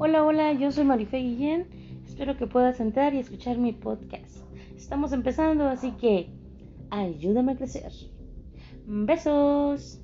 Hola, hola, yo soy Marife Guillén. Espero que puedas entrar y escuchar mi podcast. Estamos empezando, así que ayúdame a crecer. Besos.